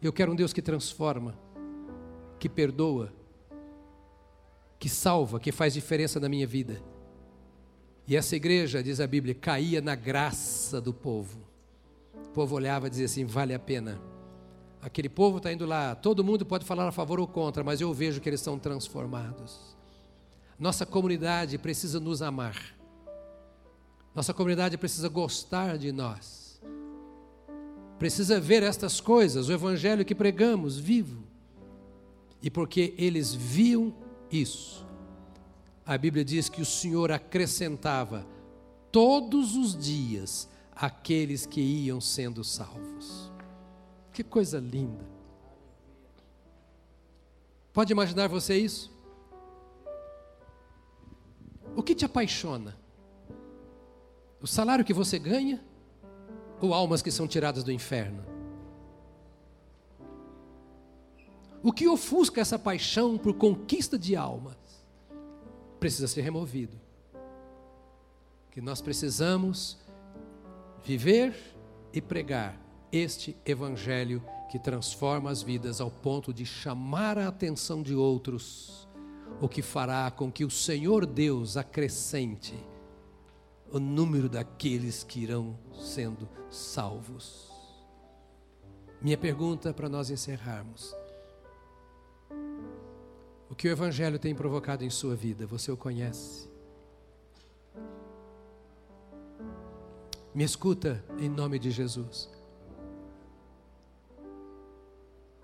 Eu quero um Deus que transforma que perdoa, que salva, que faz diferença na minha vida. E essa igreja, diz a Bíblia, caía na graça do povo. O povo olhava e dizia assim: vale a pena. Aquele povo está indo lá, todo mundo pode falar a favor ou contra, mas eu vejo que eles são transformados. Nossa comunidade precisa nos amar. Nossa comunidade precisa gostar de nós. Precisa ver estas coisas, o evangelho que pregamos vivo. E porque eles viam isso, a Bíblia diz que o Senhor acrescentava todos os dias aqueles que iam sendo salvos. Que coisa linda. Pode imaginar você isso? O que te apaixona? O salário que você ganha ou almas que são tiradas do inferno? O que ofusca essa paixão por conquista de almas precisa ser removido. Que nós precisamos viver e pregar este evangelho que transforma as vidas ao ponto de chamar a atenção de outros, o que fará com que o Senhor Deus acrescente o número daqueles que irão sendo salvos. Minha pergunta para nós encerrarmos: que o Evangelho tem provocado em sua vida, você o conhece. Me escuta em nome de Jesus.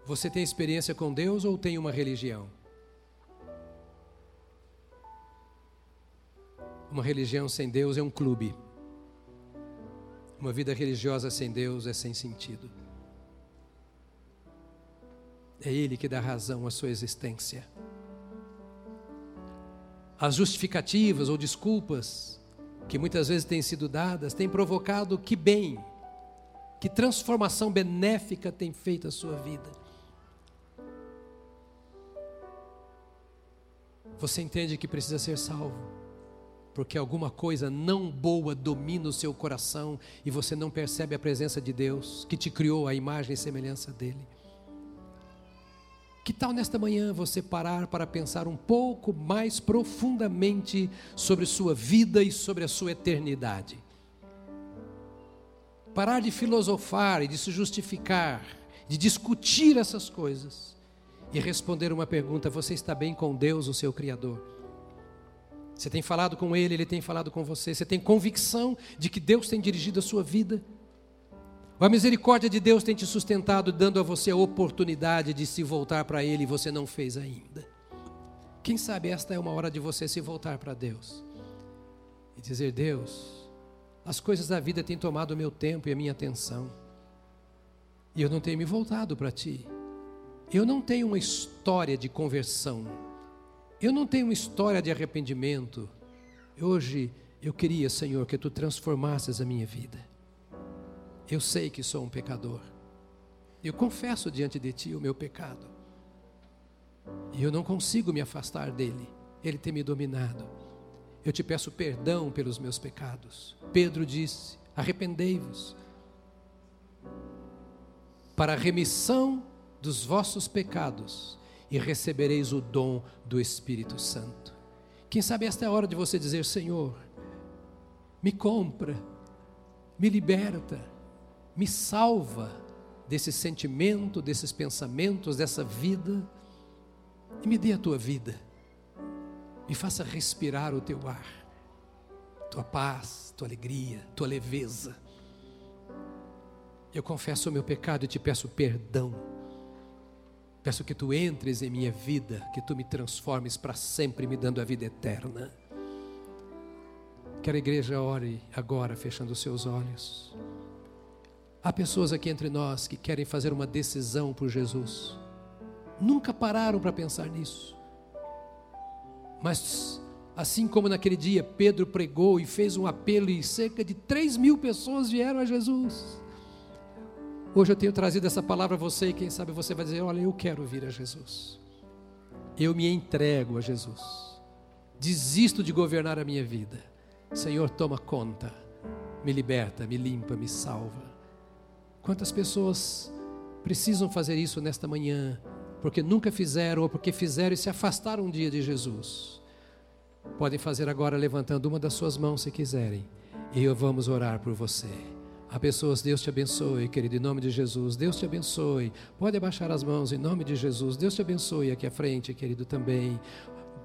Você tem experiência com Deus ou tem uma religião? Uma religião sem Deus é um clube. Uma vida religiosa sem Deus é sem sentido. É Ele que dá razão à sua existência. As justificativas ou desculpas que muitas vezes têm sido dadas têm provocado que bem, que transformação benéfica tem feito a sua vida. Você entende que precisa ser salvo porque alguma coisa não boa domina o seu coração e você não percebe a presença de Deus que te criou a imagem e semelhança dele. Que tal nesta manhã você parar para pensar um pouco mais profundamente sobre sua vida e sobre a sua eternidade? Parar de filosofar e de se justificar, de discutir essas coisas e responder uma pergunta: você está bem com Deus, o seu Criador? Você tem falado com Ele, Ele tem falado com você. Você tem convicção de que Deus tem dirigido a sua vida? A misericórdia de Deus tem te sustentado, dando a você a oportunidade de se voltar para Ele e você não fez ainda? Quem sabe esta é uma hora de você se voltar para Deus e dizer: Deus, as coisas da vida têm tomado o meu tempo e a minha atenção, e eu não tenho me voltado para Ti. Eu não tenho uma história de conversão eu não tenho uma história de arrependimento. Hoje eu queria, Senhor, que tu transformasses a minha vida. Eu sei que sou um pecador. Eu confesso diante de ti o meu pecado. E eu não consigo me afastar dele. Ele tem me dominado. Eu te peço perdão pelos meus pecados. Pedro disse: arrependei-vos. Para a remissão dos vossos pecados e recebereis o dom do Espírito Santo. Quem sabe esta é a hora de você dizer: Senhor, me compra, me liberta, me salva desse sentimento, desses pensamentos, dessa vida, e me dê a tua vida, me faça respirar o teu ar, tua paz, tua alegria, tua leveza. Eu confesso o meu pecado e te peço perdão Peço que tu entres em minha vida, que tu me transformes para sempre, me dando a vida eterna. Que a igreja ore agora, fechando os seus olhos. Há pessoas aqui entre nós que querem fazer uma decisão por Jesus. Nunca pararam para pensar nisso. Mas, assim como naquele dia Pedro pregou e fez um apelo, e cerca de 3 mil pessoas vieram a Jesus. Hoje eu tenho trazido essa palavra a você e quem sabe você vai dizer: Olha, eu quero vir a Jesus. Eu me entrego a Jesus. Desisto de governar a minha vida. Senhor, toma conta. Me liberta, me limpa, me salva. Quantas pessoas precisam fazer isso nesta manhã, porque nunca fizeram ou porque fizeram e se afastaram um dia de Jesus? Podem fazer agora levantando uma das suas mãos se quiserem, e eu vamos orar por você. Há pessoas, Deus te abençoe, querido, em nome de Jesus. Deus te abençoe. Pode abaixar as mãos em nome de Jesus. Deus te abençoe aqui à frente, querido, também.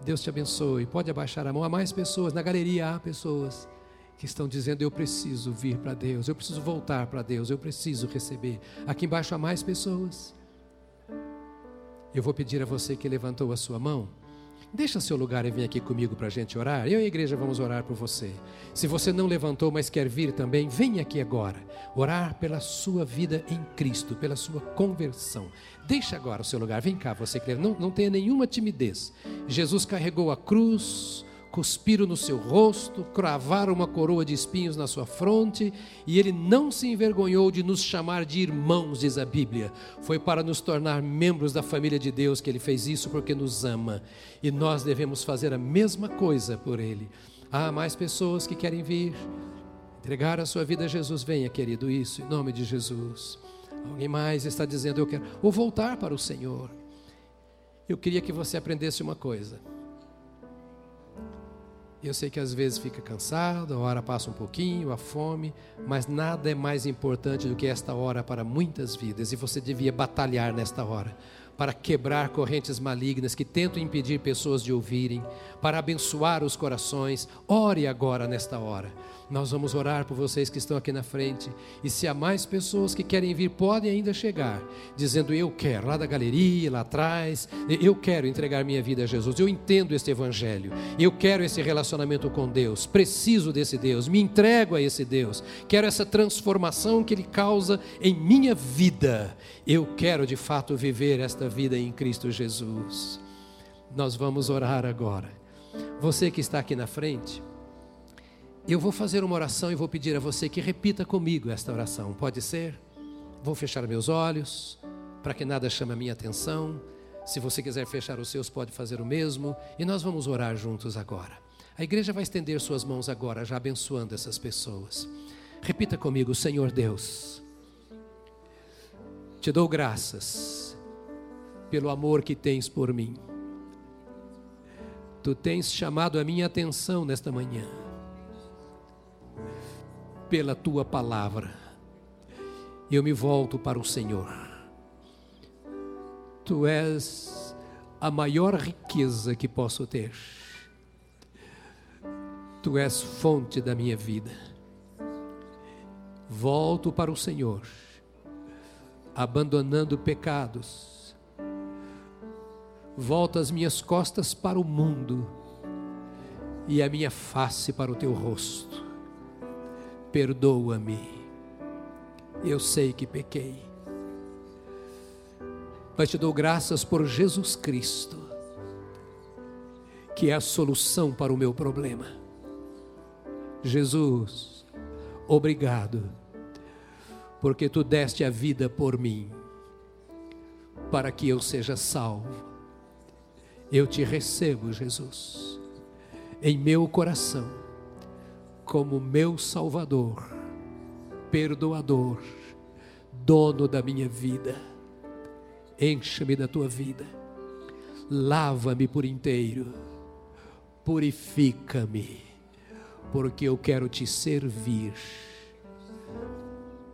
Deus te abençoe. Pode abaixar a mão. Há mais pessoas, na galeria há pessoas que estão dizendo: Eu preciso vir para Deus, eu preciso voltar para Deus, eu preciso receber. Aqui embaixo há mais pessoas. Eu vou pedir a você que levantou a sua mão Deixa seu lugar e vem aqui comigo para a gente orar. Eu e a igreja vamos orar por você. Se você não levantou, mas quer vir também, vem aqui agora. Orar pela sua vida em Cristo, pela sua conversão. Deixa agora o seu lugar. Vem cá, você que não, não tenha nenhuma timidez. Jesus carregou a cruz, cuspiram no seu rosto, cravaram uma coroa de espinhos na sua fronte, e ele não se envergonhou de nos chamar de irmãos, diz a Bíblia. Foi para nos tornar membros da família de Deus que ele fez isso, porque nos ama, e nós devemos fazer a mesma coisa por ele. Há mais pessoas que querem vir, entregar a sua vida a Jesus. Venha, querido, isso, em nome de Jesus. Alguém mais está dizendo, eu quero, ou voltar para o Senhor. Eu queria que você aprendesse uma coisa. Eu sei que às vezes fica cansado, a hora passa um pouquinho, a fome, mas nada é mais importante do que esta hora para muitas vidas e você devia batalhar nesta hora, para quebrar correntes malignas que tentam impedir pessoas de ouvirem, para abençoar os corações. Ore agora nesta hora. Nós vamos orar por vocês que estão aqui na frente. E se há mais pessoas que querem vir, podem ainda chegar, dizendo: Eu quero, lá da galeria, lá atrás, eu quero entregar minha vida a Jesus. Eu entendo este Evangelho. Eu quero esse relacionamento com Deus. Preciso desse Deus. Me entrego a esse Deus. Quero essa transformação que Ele causa em minha vida. Eu quero de fato viver esta vida em Cristo Jesus. Nós vamos orar agora. Você que está aqui na frente, eu vou fazer uma oração e vou pedir a você que repita comigo esta oração. Pode ser? Vou fechar meus olhos para que nada chame a minha atenção. Se você quiser fechar os seus, pode fazer o mesmo. E nós vamos orar juntos agora. A igreja vai estender suas mãos agora, já abençoando essas pessoas. Repita comigo, Senhor Deus. Te dou graças pelo amor que tens por mim. Tu tens chamado a minha atenção nesta manhã pela tua palavra. Eu me volto para o Senhor. Tu és a maior riqueza que posso ter. Tu és fonte da minha vida. Volto para o Senhor, abandonando pecados. Volto as minhas costas para o mundo e a minha face para o teu rosto perdoa-me. Eu sei que pequei. Mas te dou graças por Jesus Cristo, que é a solução para o meu problema. Jesus, obrigado, porque tu deste a vida por mim, para que eu seja salvo. Eu te recebo, Jesus, em meu coração como meu Salvador, perdoador, dono da minha vida. Encha-me da tua vida, lava-me por inteiro, purifica-me, porque eu quero te servir.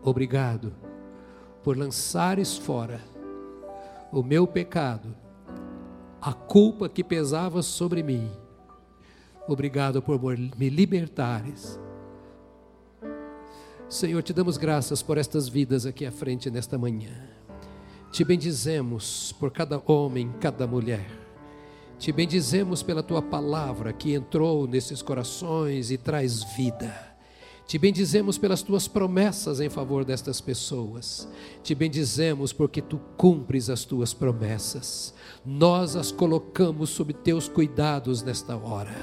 Obrigado por lançares fora o meu pecado, a culpa que pesava sobre mim Obrigado por me libertares. Senhor, te damos graças por estas vidas aqui à frente nesta manhã. Te bendizemos por cada homem, cada mulher. Te bendizemos pela tua palavra que entrou nesses corações e traz vida. Te bendizemos pelas tuas promessas em favor destas pessoas. Te bendizemos porque tu cumpres as tuas promessas. Nós as colocamos sob teus cuidados nesta hora.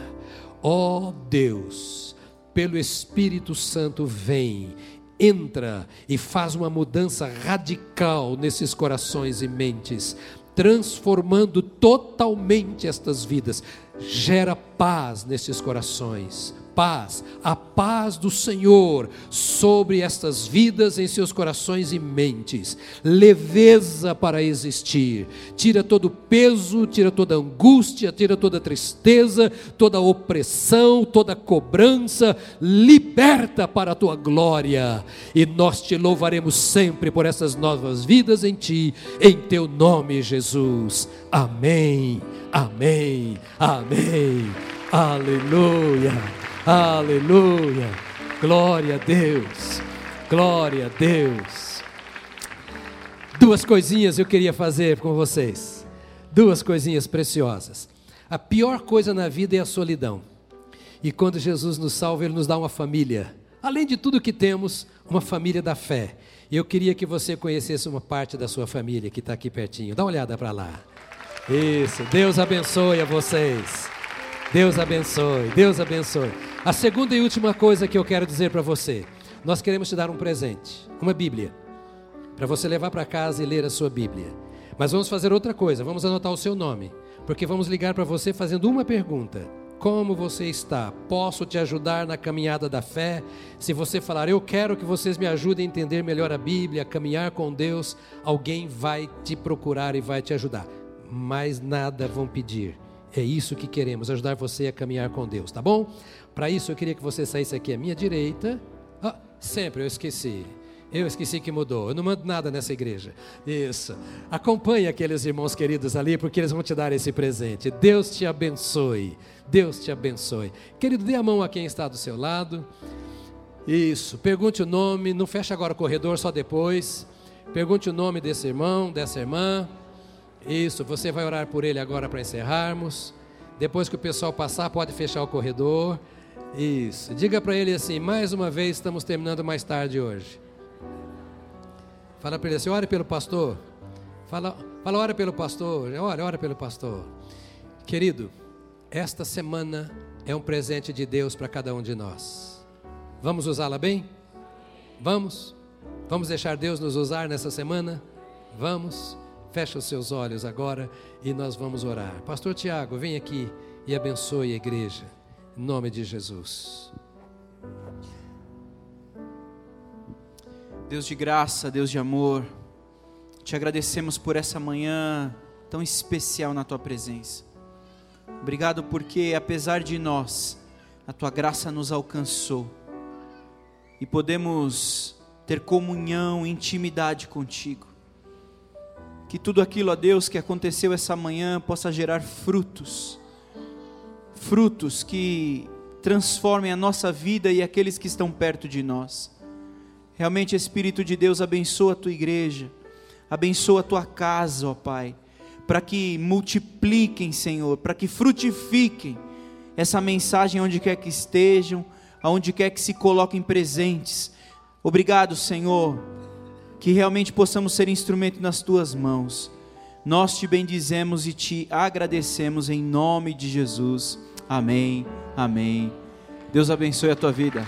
Ó oh Deus, pelo Espírito Santo, vem, entra e faz uma mudança radical nesses corações e mentes, transformando totalmente estas vidas. Gera paz nesses corações. Paz, a paz do Senhor sobre estas vidas em seus corações e mentes, leveza para existir, tira todo peso, tira toda angústia, tira toda tristeza, toda opressão, toda cobrança, liberta para a tua glória, e nós te louvaremos sempre por essas novas vidas em ti, em teu nome, Jesus. Amém, amém, amém. Aleluia. Aleluia. Glória a Deus. Glória a Deus. Duas coisinhas eu queria fazer com vocês. Duas coisinhas preciosas. A pior coisa na vida é a solidão. E quando Jesus nos salva, Ele nos dá uma família. Além de tudo que temos, uma família da fé. E eu queria que você conhecesse uma parte da sua família que está aqui pertinho. Dá uma olhada para lá. Isso. Deus abençoe a vocês. Deus abençoe. Deus abençoe. A segunda e última coisa que eu quero dizer para você: nós queremos te dar um presente, uma Bíblia, para você levar para casa e ler a sua Bíblia. Mas vamos fazer outra coisa, vamos anotar o seu nome, porque vamos ligar para você fazendo uma pergunta: Como você está? Posso te ajudar na caminhada da fé? Se você falar, eu quero que vocês me ajudem a entender melhor a Bíblia, a caminhar com Deus, alguém vai te procurar e vai te ajudar. Mais nada vão pedir. É isso que queremos, ajudar você a caminhar com Deus, tá bom? Para isso eu queria que você saísse aqui à minha direita. Ah, sempre eu esqueci. Eu esqueci que mudou. Eu não mando nada nessa igreja. Isso. Acompanhe aqueles irmãos queridos ali, porque eles vão te dar esse presente. Deus te abençoe. Deus te abençoe. Querido, dê a mão a quem está do seu lado. Isso. Pergunte o nome. Não feche agora o corredor, só depois. Pergunte o nome desse irmão, dessa irmã. Isso. Você vai orar por ele agora para encerrarmos. Depois que o pessoal passar, pode fechar o corredor. Isso. Diga para ele assim: mais uma vez, estamos terminando mais tarde hoje. Fala para ele assim: ore pelo pastor. Fala, fala, ora pelo pastor. Ora, ora pelo pastor. Querido, esta semana é um presente de Deus para cada um de nós. Vamos usá-la bem? Vamos? Vamos deixar Deus nos usar nessa semana? Vamos? Feche os seus olhos agora e nós vamos orar. Pastor Tiago, vem aqui e abençoe a igreja. Em nome de Jesus. Deus de graça, Deus de amor, te agradecemos por essa manhã tão especial na tua presença. Obrigado porque, apesar de nós, a tua graça nos alcançou e podemos ter comunhão, intimidade contigo. Que tudo aquilo, ó Deus, que aconteceu essa manhã possa gerar frutos, frutos que transformem a nossa vida e aqueles que estão perto de nós. Realmente, Espírito de Deus, abençoa a tua igreja, abençoa a tua casa, ó Pai, para que multipliquem, Senhor, para que frutifiquem essa mensagem onde quer que estejam, aonde quer que se coloquem presentes. Obrigado, Senhor, que realmente possamos ser instrumento nas tuas mãos. Nós te bendizemos e te agradecemos em nome de Jesus. Amém. Amém. Deus abençoe a tua vida.